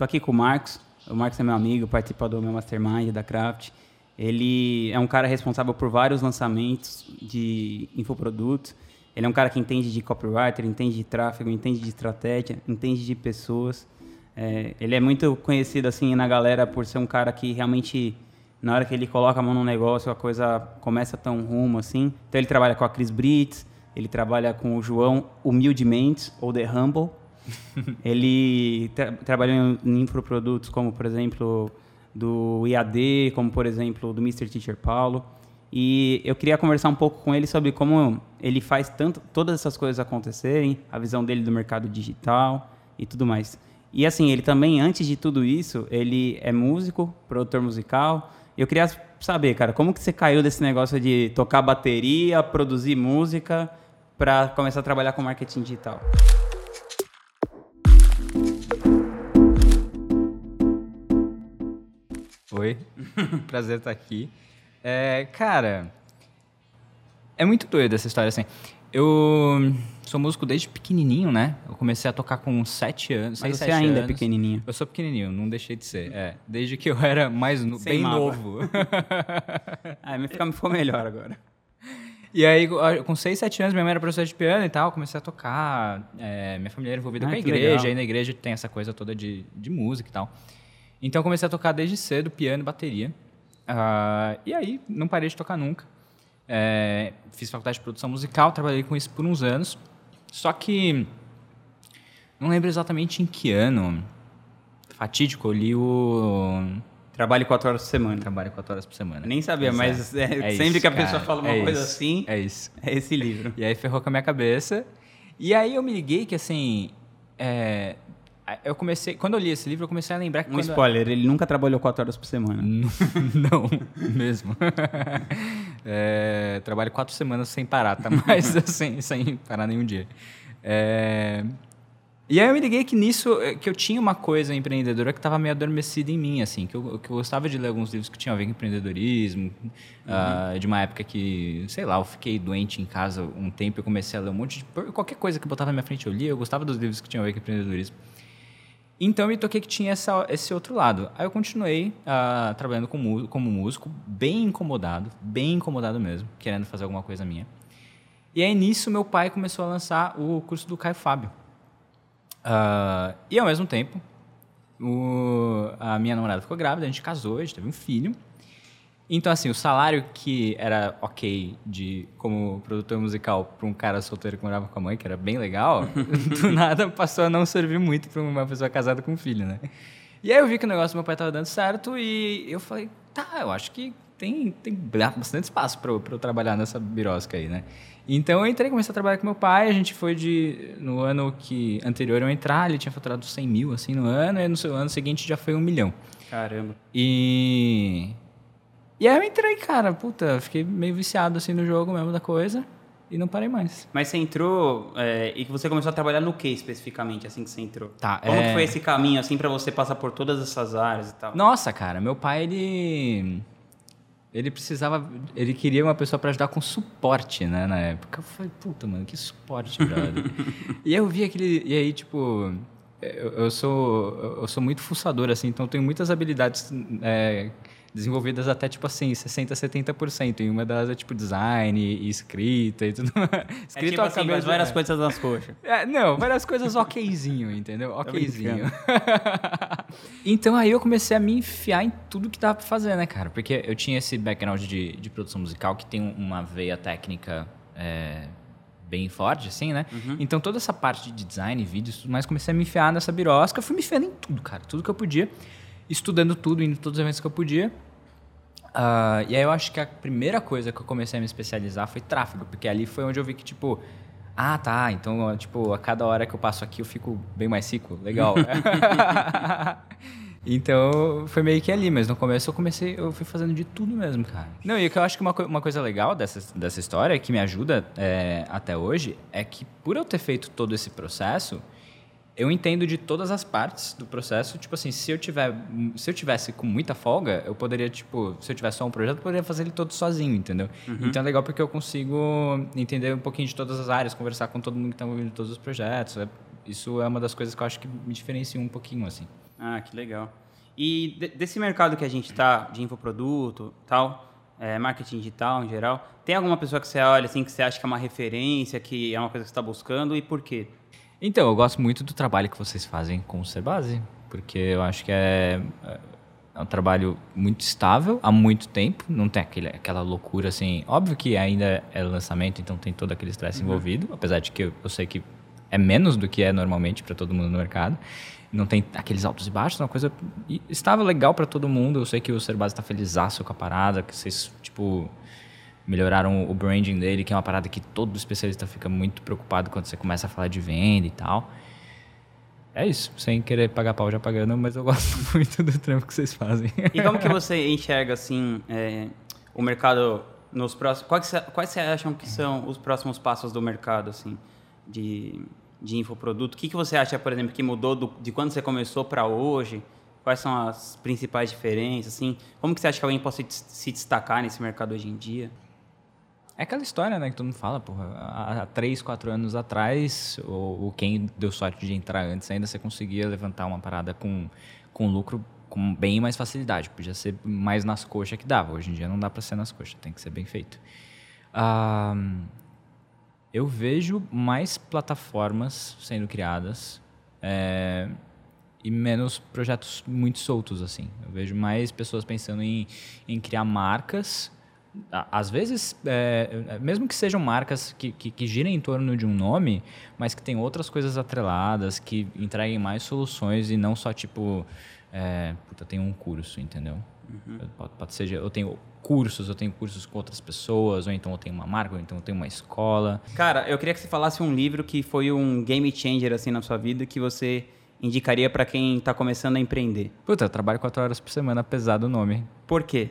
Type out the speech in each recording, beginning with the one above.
tô aqui com o Marcos. O Marcos é meu amigo, participa do meu Mastermind, da Craft. Ele é um cara responsável por vários lançamentos de infoprodutos. Ele é um cara que entende de copywriter, entende de tráfego, entende de estratégia, entende de pessoas. É, ele é muito conhecido assim na galera por ser um cara que realmente na hora que ele coloca a mão no negócio a coisa começa a um rumo assim. Então ele trabalha com a Cris Brits, ele trabalha com o João Humildemente ou The Humble. ele tra trabalhou em infoprodutos como por exemplo do IAD, como por exemplo do Mr. Teacher Paulo. E eu queria conversar um pouco com ele sobre como ele faz tanto todas essas coisas acontecerem, a visão dele do mercado digital e tudo mais. E assim, ele também, antes de tudo isso, ele é músico, produtor musical. Eu queria saber, cara, como que você caiu desse negócio de tocar bateria, produzir música, para começar a trabalhar com marketing digital? Oi, prazer estar aqui. É, cara, é muito doido essa história, assim. Eu sou músico desde pequenininho, né? Eu comecei a tocar com 7 anos, Mas você sete ainda é anos. pequenininho. Eu sou pequenininho, não deixei de ser. É, desde que eu era mais no, bem mágoa. novo. Ah, me fica- ficou melhor agora. E aí, com 6, 7 anos, minha mãe era professora de piano e tal, comecei a tocar. é, minha família era envolvida Ah, com a igreja, legal. aí na igreja tem essa coisa toda de, de música e tal. Então, eu comecei a tocar desde cedo piano e bateria. Ah, e aí, não parei de tocar nunca. É, fiz faculdade de produção musical, trabalhei com isso por uns anos. Só que. Não lembro exatamente em que ano. Fatídico, eu li o. Trabalho quatro horas por semana. Trabalho 4 horas por semana. Nem sabia, Pois mas é, É sempre isso, que a pessoa cara, fala uma é coisa isso, assim, É isso. é esse livro. E aí ferrou com a minha cabeça. E aí eu me liguei que, assim, é, eu comecei... Quando eu li esse livro, eu comecei a lembrar que Um spoiler, ele nunca trabalhou quatro horas por semana. Não, mesmo. É, trabalho quatro semanas sem parar, tá? Mas assim, sem parar nenhum dia. É, e aí eu me liguei que nisso, eh, que eu tinha uma coisa empreendedora que estava meio adormecida em mim, assim, que eu, que eu gostava de ler alguns livros que tinham a ver com empreendedorismo, ah, de uma época que, sei lá, eu fiquei doente em casa um tempo e comecei a ler um monte de... Qualquer coisa que botava na minha frente eu lia, eu gostava dos livros que tinham a ver com empreendedorismo. Então eu me toquei que tinha essa, esse outro lado. Aí eu continuei ah, trabalhando com mu- como músico, bem incomodado, bem incomodado mesmo, querendo fazer alguma coisa minha. E aí nisso meu pai começou a lançar o curso do Caio Fábio. Ah, e ao mesmo tempo, o- a minha namorada ficou grávida, a gente casou, a gente teve um filho. Então, assim, o salário que era ok de como produtor musical para um cara solteiro que morava com a mãe, que era bem legal, do nada passou a não servir muito para uma pessoa casada com um filho, né? E aí eu vi que o negócio do meu pai estava dando certo e eu falei, tá, eu acho que tem, tem bastante espaço para eu, trabalhar nessa birosca aí, né? Então eu entrei, comecei a trabalhar com meu pai, a gente foi de... No ano que anterior eu entrar, ele tinha faturado 100 mil, assim, no ano, e no ano seguinte já foi um milhão. Caramba. E. E aí eu entrei, cara, puta, fiquei meio viciado assim no jogo mesmo da coisa e não parei mais. Mas você entrou é, e que você começou a trabalhar no que especificamente, assim que você entrou? Tá, Como é- que foi esse caminho, assim, pra você passar por todas essas áreas e tal? Nossa, cara, meu pai, ele. Ele precisava. Ele queria uma pessoa pra ajudar com suporte, né, na época. Eu falei, puta, mano, que suporte, brother. e aí eu vi aquele. E aí, tipo. Eu, eu sou. Eu sou muito fuçador, assim, então eu tenho muitas habilidades. é, desenvolvidas até, tipo assim, 60%, 70%. E uma delas é, tipo, design e escrita e tudo mais. É tipo assim, mas várias é. coisas nas coxas. É, não, várias coisas okzinho, entendeu? Okzinho. então aí eu comecei a me enfiar em tudo que dava pra fazer, né, cara? Porque eu tinha esse background de, de produção musical que tem uma veia técnica é, bem forte, assim, né? Então toda essa parte de design, vídeos, tudo mais, comecei a me enfiar nessa birosca. Fui me enfiando em tudo, cara. Tudo que eu podia. Estudando tudo, indo em todos os eventos que eu podia. Ah, e aí eu acho que a primeira coisa que eu comecei a me especializar foi tráfego, porque ali foi onde eu vi que, tipo, ah, tá, então, tipo, a cada hora que eu passo aqui eu fico bem mais rico, legal. então, foi meio que ali, mas no começo eu comecei, eu fui fazendo de tudo mesmo, cara. Não, e o que eu acho que uma, uma coisa legal dessa, dessa história, que me ajuda é, até hoje, é que por eu ter feito todo esse processo, eu entendo de todas as partes do processo. Tipo assim, se eu tiver, se eu tivesse com muita folga, eu poderia, tipo, se eu tivesse só um projeto, eu poderia fazer ele todo sozinho, entendeu? Então é legal porque eu consigo entender um pouquinho de todas as áreas, conversar com todo mundo que está envolvido em todos os projetos. É- Isso é uma das coisas que eu acho que me diferencia um pouquinho, assim. Ah, que legal. E de- desse mercado que a gente tá, de infoproduto, tal, é, marketing digital em geral, tem alguma pessoa que você olha assim que você acha que é uma referência, que é uma coisa que você está buscando e por quê? Então, eu gosto muito do trabalho que vocês fazem com o Serbase, porque eu acho que é, é um trabalho muito estável há muito tempo, não tem aquele, aquela loucura assim. Óbvio que ainda é lançamento, então tem todo aquele estresse envolvido, apesar de que eu, eu sei que é menos do que é normalmente para todo mundo no mercado. Não tem aqueles altos e baixos, é uma coisa e estável, legal para todo mundo. Eu sei que o Serbase está felizaço com a parada, que vocês, tipo, melhoraram o branding dele, que é uma parada que todo especialista fica muito preocupado quando você começa a falar de venda e tal. É isso, sem querer pagar pau já pagando, mas eu gosto muito do trampo que vocês fazem. E como que você enxerga assim é, o mercado nos próximos? Quais, você- quais você acham que são os próximos passos do mercado assim de, de infoproduto? O que, que você acha, por exemplo, que mudou do- de quando você começou para hoje? Quais são as principais diferenças? Assim, como que você acha que alguém pode se destacar nesse mercado hoje em dia? É aquela história, né, que todo mundo fala, porra, há, três, quatro anos atrás, ou, ou quem deu sorte de entrar antes, ainda você conseguia levantar uma parada com, com lucro com bem mais facilidade. Podia ser mais nas coxas que dava. Hoje em dia não dá para ser nas coxas, tem que ser bem feito. Ah, eu vejo mais plataformas sendo criadas é, e menos projetos muito soltos, assim. Eu vejo mais pessoas pensando em, em criar marcas às vezes, é, mesmo que sejam marcas que, que, que girem em torno de um nome, mas que tem outras coisas atreladas, que entreguem mais soluções e não só tipo, é, puta, eu tenho um curso, entendeu? Pode, pode ser, eu tenho cursos, eu tenho cursos com outras pessoas, ou então eu tenho uma marca, ou então eu tenho uma escola. Cara, eu queria que você falasse um livro que foi um game changer assim na sua vida que você indicaria para quem está começando a empreender. Puta, eu trabalho quatro horas por semana, apesar do nome. Por quê?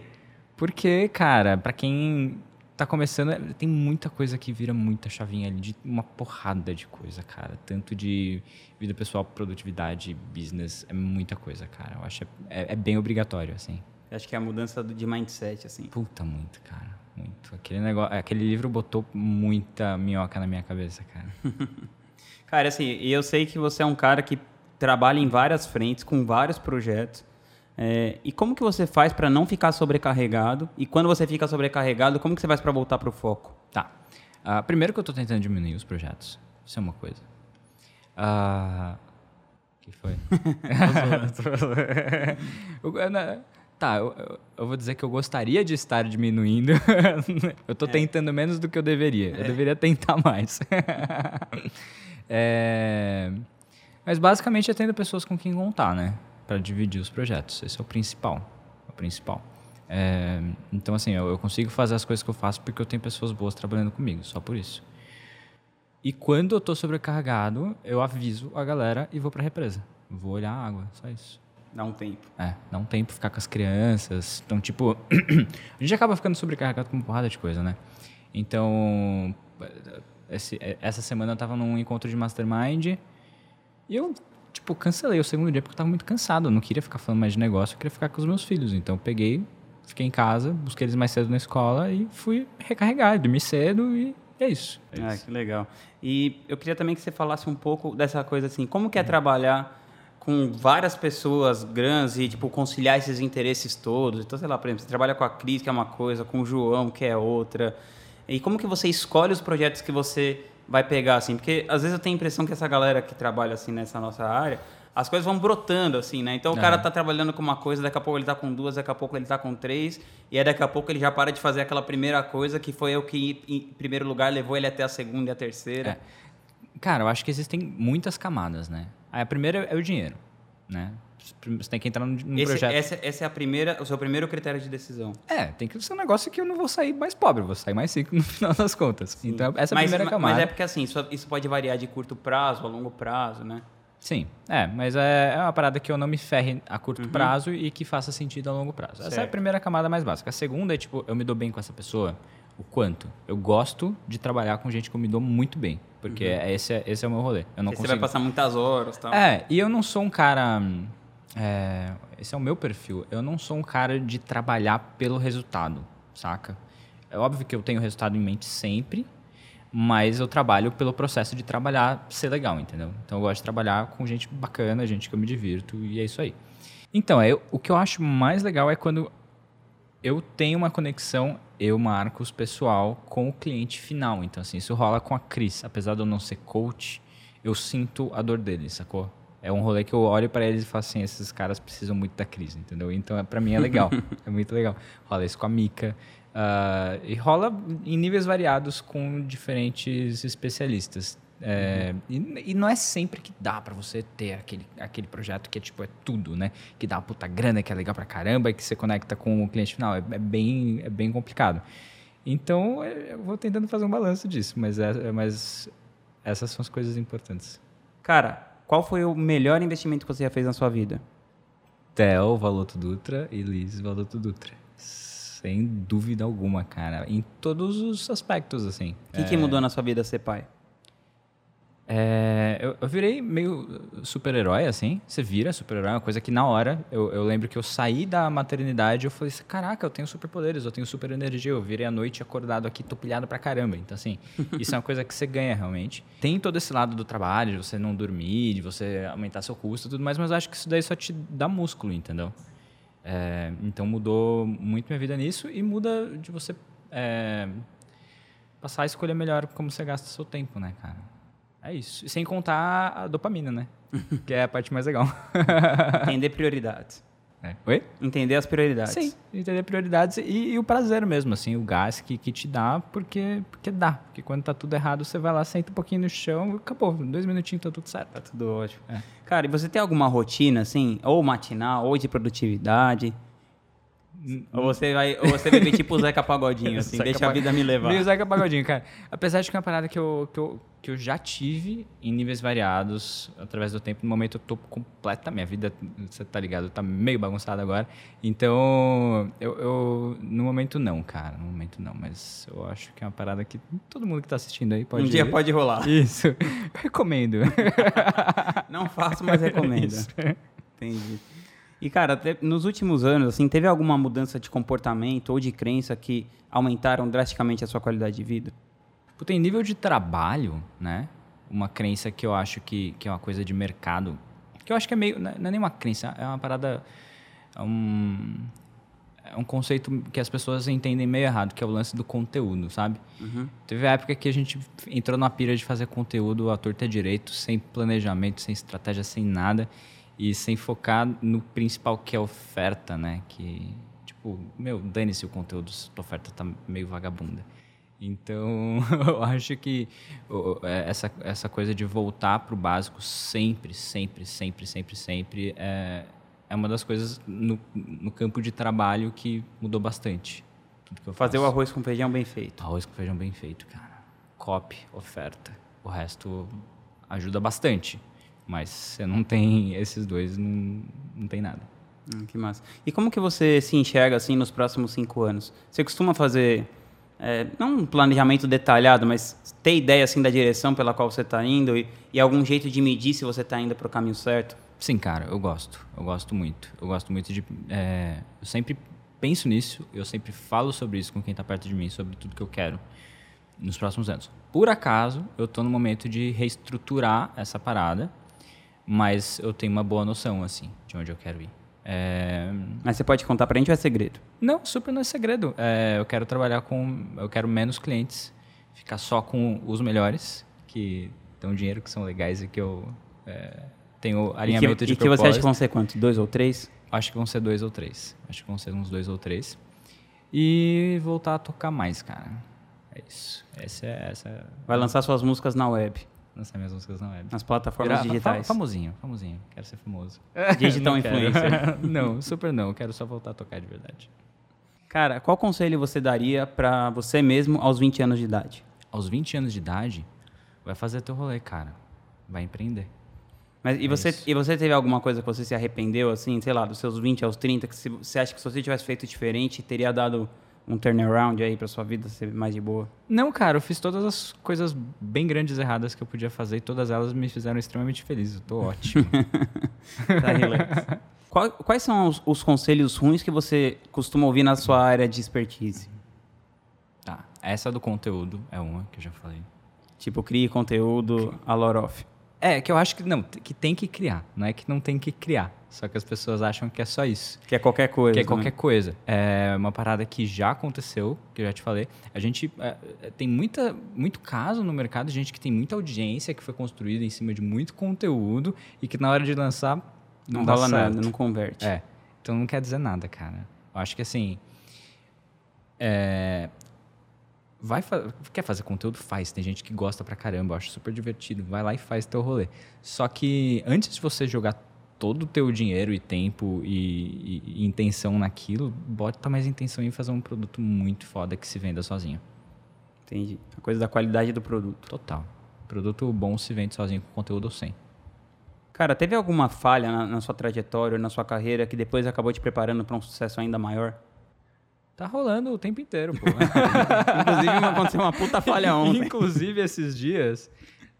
Porque, cara, pra quem tá começando, é- tem muita coisa que vira muita chavinha ali, de uma porrada de coisa, cara. Tanto de vida pessoal, produtividade, business, é muita coisa, cara. Eu acho que é, é bem obrigatório, assim. Eu Acho que é a mudança de mindset assim. Puta, muito, cara. Muito. Aquele, negócio, aquele livro botou muita minhoca na minha cabeça, cara. Cara, assim, e eu sei que você é um cara que trabalha em várias frentes, com vários projetos. É, e como que você faz para não ficar sobrecarregado? E quando você fica sobrecarregado, como que você faz para voltar para o foco? Tá. Ah, primeiro que eu tô tentando diminuir os projetos. Isso é uma coisa. O que foi? Tá, eu, eu- vou dizer que eu gostaria de estar diminuindo. eu tô tentando menos do que eu deveria. Eu deveria tentar mais. É, Mas basicamente é tendo pessoas com quem contar, né? Para dividir os projetos. Esse é o principal. O principal. É, Então, assim, eu, eu consigo fazer as coisas que eu faço porque eu tenho pessoas boas trabalhando comigo, só por isso. E quando eu tô sobrecarregado, eu aviso a galera e vou pra represa. Vou olhar a água, só isso. Dá um tempo. É, dá um tempo ficar com as crianças. Então, tipo, a gente acaba ficando sobrecarregado com uma porrada de coisa, né? Então, esse- essa semana eu tava num encontro de mastermind e eu, tipo, cancelei o segundo dia porque eu tava muito cansado. Eu não queria ficar falando mais de negócio, eu queria ficar com os meus filhos. Então, eu peguei, fiquei em casa, busquei eles mais cedo na escola e fui recarregar, dormi cedo e é isso. É Ah, isso. que legal. E eu queria também que você falasse um pouco dessa coisa assim, como que é trabalhar com várias pessoas grandes e tipo conciliar esses interesses todos. Então, sei lá, por exemplo, você trabalha com a Cris, que é uma coisa, com o João, que é outra. E como que você escolhe os projetos que você vai pegar assim? Porque às vezes eu tenho a impressão que essa galera que trabalha assim nessa nossa área, as coisas vão brotando assim, né? Então o cara Aham. tá trabalhando com uma coisa, daqui a pouco ele tá com duas, daqui a pouco ele tá com três, e aí daqui a pouco ele já para de fazer aquela primeira coisa que foi o que em primeiro lugar levou ele até a segunda e a terceira. É. Cara, eu acho que existem muitas camadas, né? A primeira é o dinheiro, né? Você tem que entrar num, num Esse- projeto. essa, essa é a primeira, o seu primeiro critério de decisão. É, tem que ser um negócio que eu não vou sair mais pobre, eu vou sair mais rico no final das contas. Então, essa é a mas, primeira ma- camada. Mas é porque assim, isso, isso pode variar de curto prazo a longo prazo, né? Sim, é, mas é, é uma parada que eu não me ferre a curto prazo e que faça sentido a longo prazo. Essa é a Uhum. Certo. primeira camada mais básica. A segunda é, tipo, eu me dou bem com essa pessoa, o quanto. Eu gosto de trabalhar com gente que eu me dou muito bem, porque é- esse, é, esse é o meu rolê. Eu não Aí Você consigo... vai passar muitas horas e tal. É, e eu não sou um cara. É, esse é o meu perfil. Eu não sou um cara de trabalhar pelo resultado, saca? É óbvio que eu tenho resultado em mente sempre, mas eu trabalho pelo processo de trabalhar ser legal, entendeu? Então eu gosto de trabalhar com gente bacana, gente que eu me divirto e é isso aí. Então, é, o que eu acho mais legal é quando eu tenho uma conexão, eu, Marcos, pessoal, com o cliente final. Então, assim, isso rola com a Cris. Apesar de eu não ser coach, eu sinto a dor deles, sacou? É um rolê que eu olho para eles e falo assim, esses caras precisam muito da Cris, entendeu? Então, é, para mim é legal, é muito legal. Rola isso com a Mica. Uh, e rola em níveis variados com diferentes especialistas. É, uhum. e, e, não é sempre que dá para você ter aquele, aquele projeto que é tipo é tudo, né? Que dá uma puta grana, que é legal pra caramba, e que você conecta com o cliente final. É, é bem, é bem complicado. Então é, eu vou tentando fazer um balanço disso, mas, é, mas essas são as coisas importantes. Cara, qual foi o melhor investimento que você já fez na sua vida? Theo Valoto Dutra e Liz Valoto Dutra. Sem dúvida alguma, cara. Em todos os aspectos, assim. O que, é... que mudou na sua vida ser pai? É, eu, eu, virei meio super-herói, assim. Você vira super-herói, é uma coisa que na hora, eu, eu, lembro que eu saí da maternidade eu falei assim, caraca, eu tenho superpoderes, eu tenho super energia, eu virei a noite acordado aqui, tô pilhado pra caramba. Então, assim, isso é uma coisa que você ganha realmente. Tem todo esse lado do trabalho, de você não dormir, de você aumentar seu custo e tudo mais, mas eu acho que isso daí só te dá músculo, entendeu? É, então mudou muito minha vida nisso e muda de você é, passar a escolher melhor como você gasta seu tempo, né, cara? É isso. E sem contar a dopamina, né? que é a parte mais legal. Entender prioridades. É. Oi? Entender as prioridades. Sim, entender prioridades e, e, o prazer mesmo, assim, o gás que, que te dá, porque, porque dá. Porque quando tá tudo errado, você vai lá, senta um pouquinho no chão e acabou. Dois minutinhos tá tudo certo. Tá tudo ótimo. É. Cara, e você tem alguma rotina, assim, ou matinal, ou de produtividade? Ou você vai, ou você vai ver tipo o Zeca Pagodinho, assim, Zeca deixa a vida me levar. Meio Zeca Pagodinho, cara. Apesar de que é uma parada que eu, que, eu, que eu já tive em níveis variados através do tempo. No momento eu tô completa, minha vida, você tá ligado, tá meio bagunçada agora. Então, eu, eu, no momento não, cara, no momento não. Mas eu acho que é uma parada que todo mundo que tá assistindo aí pode... Um dia pode rolar. Isso, recomendo. não faço, mas recomendo. Isso. Entendi. E, cara, nos últimos anos, assim, teve alguma mudança de comportamento ou de crença que aumentaram drasticamente a sua qualidade de vida? Puta, em nível de trabalho, né? Uma crença que eu acho que, que é uma coisa de mercado, que eu acho que é meio. Não é nem uma crença, é uma parada. É um, é um conceito que as pessoas entendem meio errado, que é o lance do conteúdo, sabe? Uhum. Teve a época que a gente entrou na pira de fazer conteúdo à torta direito, sem planejamento, sem estratégia, sem nada e sem focar no principal que é a oferta, né? Que, tipo, meu, dane-se o conteúdo, a oferta tá meio vagabunda. Então, eu acho que é, essa, essa coisa de voltar para o básico sempre, sempre, sempre, sempre, sempre é, é uma das coisas no, no campo de trabalho que mudou bastante. Fazer faço. o arroz com feijão bem feito. Arroz com feijão bem feito, cara. Copy, oferta. O resto ajuda bastante. Mas você não tem esses dois, não, não tem nada. Hum, que massa. E como que você se enxerga assim nos próximos cinco anos? Você costuma fazer, é, não um planejamento detalhado, mas ter ideia assim da direção pela qual você está indo e, e, algum jeito de medir se você está indo para o caminho certo? Sim, cara, eu gosto. Eu gosto muito. Eu gosto muito de. É, eu sempre penso nisso, eu sempre falo sobre isso com quem está perto de mim, sobre tudo que eu quero nos próximos anos. Por acaso, eu estou no momento de reestruturar essa parada mas eu tenho uma boa noção, assim, de onde eu quero ir. É... Mas você pode contar pra gente ou é segredo? Não, super não é segredo. É, eu quero trabalhar com... Eu quero menos clientes, ficar só com os melhores, que dão dinheiro, que são legais e que eu é, tenho alinhamento e que, de E que você acha que vão ser quantos? Dois ou três? Acho que vão ser dois ou três. Acho que vão ser uns dois ou três. E voltar a tocar mais, cara. É isso. Essa é essa. Vai lançar suas músicas na web lançar minhas músicas na web. Nas plataformas digitais. famosinho, famosinho. Quero ser famoso. Digital influencer. não, super não. Quero só voltar a tocar de verdade. Cara, qual conselho você daria para você mesmo aos 20 anos de idade? Aos 20 anos de idade, vai fazer teu rolê, cara. Vai empreender. Mas e, é você, e você teve alguma coisa que você se arrependeu, assim, sei lá, dos seus 20 aos 30, que se, você acha que se você tivesse feito diferente, teria dado um turnaround aí para sua vida ser mais de boa? Não, cara, eu fiz todas as coisas bem grandes erradas que eu podia fazer e todas elas me fizeram extremamente feliz. Eu tô ótimo. tá relax. Quais são os, os, conselhos ruins que você costuma ouvir na sua área de expertise? Tá, essa do conteúdo é uma que eu já falei. Tipo, crie conteúdo a Loroff. É, que eu acho que não, que tem que criar. Não é que não tem que criar. Só que as pessoas acham que é só isso. Que é qualquer coisa. Que é né? qualquer coisa. É uma parada que já aconteceu, que eu já te falei. A gente é, é, tem muita, muito caso no mercado de gente que tem muita audiência, que foi construída em cima de muito conteúdo e que na hora de lançar não, Não dá rola nada, não converte. É. Então não quer dizer nada, cara. Eu acho que assim. É, vai fa- quer fazer conteúdo? Faz. Tem gente que gosta pra caramba, eu acho super divertido. Vai lá e faz teu rolê. Só que antes de você jogar todo o teu dinheiro e tempo e, e- e intenção naquilo, bota mais intenção em fazer um produto muito foda que se venda sozinho. Entendi. A coisa da qualidade do produto. Total. Produto bom se vende sozinho com conteúdo sem. Cara, teve alguma falha na, na sua trajetória, na sua carreira, que depois acabou te preparando para um sucesso ainda maior? Tá rolando o tempo inteiro, pô. Inclusive, aconteceu uma puta falha ontem. Inclusive esses dias.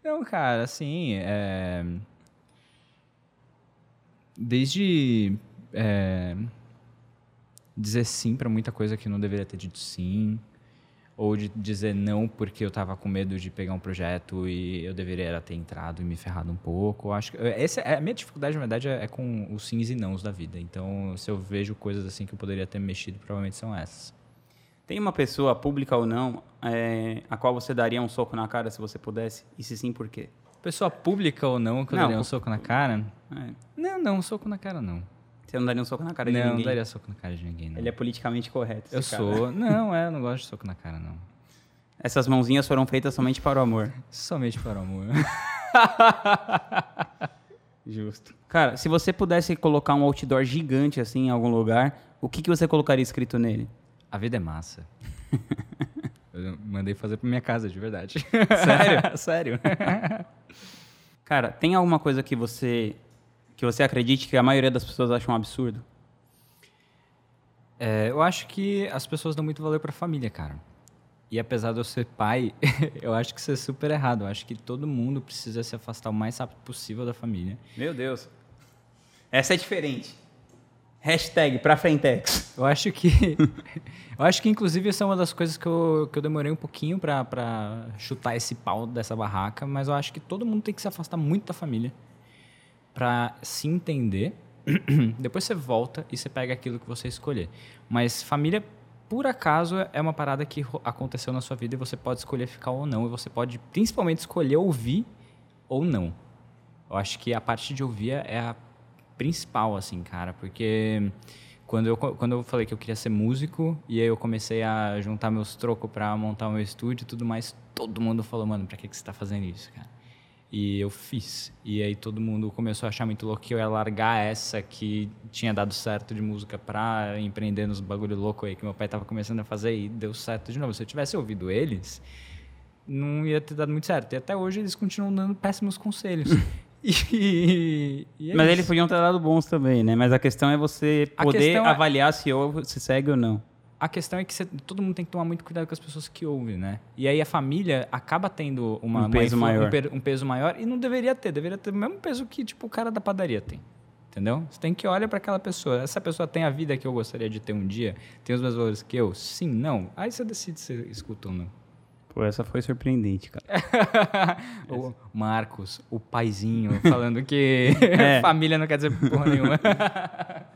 Não, cara, assim. é, Desde é, dizer sim pra muita coisa que não deveria ter dito sim. Ou de dizer não porque eu tava com medo de pegar um projeto e eu deveria ter entrado e me ferrado um pouco. Acho que essa, a minha dificuldade, na verdade, é, é com os sims e nãos da vida. Então, se eu vejo coisas assim que eu poderia ter mexido, provavelmente são essas. Tem uma pessoa, pública ou não, é, a qual você daria um soco na cara se você pudesse? E se sim, por quê? Pessoa pública ou não, que eu Não, daria um soco na cara? É, Não, não, soco na cara não. você não daria um soco na cara de não, não ninguém? daria soco na cara de ninguém, não. Ele é politicamente correto. Eu cara. sou. Não, é, eu não gosto de soco na cara, não. Essas mãozinhas foram feitas somente para o amor. Somente para o amor. Justo. Cara, se você pudesse colocar um outdoor gigante assim em algum lugar, o que, que você colocaria escrito nele? A vida é massa. Eu mandei fazer pra minha casa, de verdade. Sério? Sério. Cara, tem alguma coisa que você que você acredite que a maioria das pessoas acham um absurdo? É, eu acho que as pessoas dão muito valor pra família, cara. E apesar de eu ser pai, eu acho que isso é super errado. Eu acho que todo mundo precisa se afastar o mais rápido possível da família. Meu Deus. Essa é diferente. Hashtag pra Frentex. Eu acho que. eu acho que, inclusive, essa é uma das coisas que eu, que eu demorei um pouquinho pra chutar esse pau dessa barraca, mas eu acho que todo mundo tem que se afastar muito da família pra se entender. Depois você volta e você pega aquilo que você escolher. Mas família, por acaso, é uma parada que aconteceu na sua vida e você pode escolher ficar ou não. E você pode, principalmente, escolher ouvir ou não. Eu acho que a parte de ouvir é a principal, assim, cara, porque quando eu, quando eu falei que eu queria ser músico e aí eu comecei a juntar meus trocos pra montar o meu estúdio e tudo mais, todo mundo falou, mano, pra que, que você tá fazendo isso, cara? E eu fiz. E aí todo mundo começou a achar muito louco que eu ia largar essa que tinha dado certo de música pra empreender nos bagulho louco aí que meu pai tava começando a fazer e deu certo de novo. Se eu tivesse ouvido eles, não ia ter dado muito certo. E até hoje eles continuam dando péssimos conselhos. E, e é Mas isso. eles podiam ter dado bons também, né? Mas a questão é você A poder é- avaliar se ouve, se segue ou não. A questão é que você- todo mundo tem que tomar muito cuidado com as pessoas que ouvem, né? E aí a família acaba tendo uma, Um uma peso influ- maior. Um, um peso maior e não deveria ter. Deveria ter o mesmo peso que tipo, o cara da padaria tem. Entendeu? Você tem que olhar para aquela pessoa. Essa pessoa tem a vida que eu gostaria de ter um dia? Tem os mesmos valores que eu? Sim, não. Aí você decide se escuta ou não. Pô, essa foi surpreendente, cara. o Marcos, o paizinho, falando que É. família não quer dizer porra nenhuma.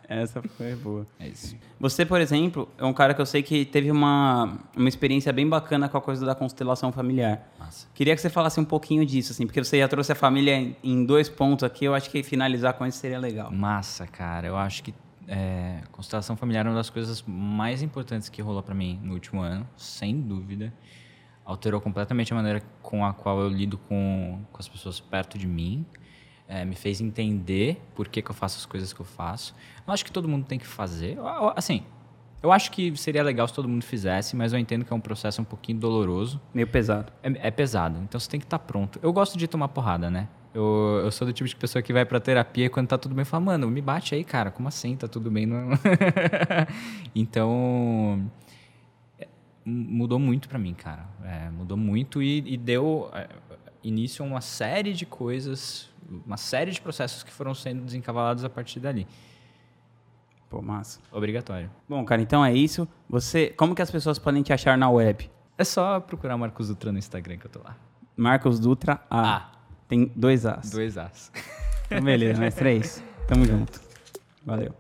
Essa foi boa. É isso. Você, por exemplo, é um cara que eu sei que teve uma, uma experiência bem bacana com a coisa da constelação familiar. Massa. Queria que você falasse um pouquinho disso, assim, porque você já trouxe a família em, dois pontos aqui, eu acho que finalizar com isso seria legal. Massa, cara. Eu acho que é, constelação familiar é uma das coisas mais importantes que rolou pra mim no último ano, sem dúvida. Alterou completamente a maneira com a qual eu lido com, com as pessoas perto de mim. É, me fez entender por que, que eu faço as coisas que eu faço. Eu acho que todo mundo tem que fazer. Assim, eu acho que seria legal se todo mundo fizesse, mas eu entendo que é um processo um pouquinho doloroso. Meio pesado. É, é pesado, então você tem que estar pronto. Eu gosto de tomar porrada, né? Eu, eu sou do tipo de pessoa que vai pra terapia e quando tá tudo bem, fala, mano, me bate aí, cara. Como assim? Tá tudo bem? Não... então. Mudou muito pra mim, cara. É, mudou muito e, e deu é, início a uma série de coisas, uma série de processos que foram sendo desencavalados a partir dali. Pô, massa. Obrigatório. Bom, cara, então é isso. Você, como que as pessoas podem te achar na web? É só procurar Marcos Dutra no Instagram que eu tô lá. Marcos Dutra A. A. Tem dois As. Dois As. Então, beleza, mais três. Tamo junto. Valeu.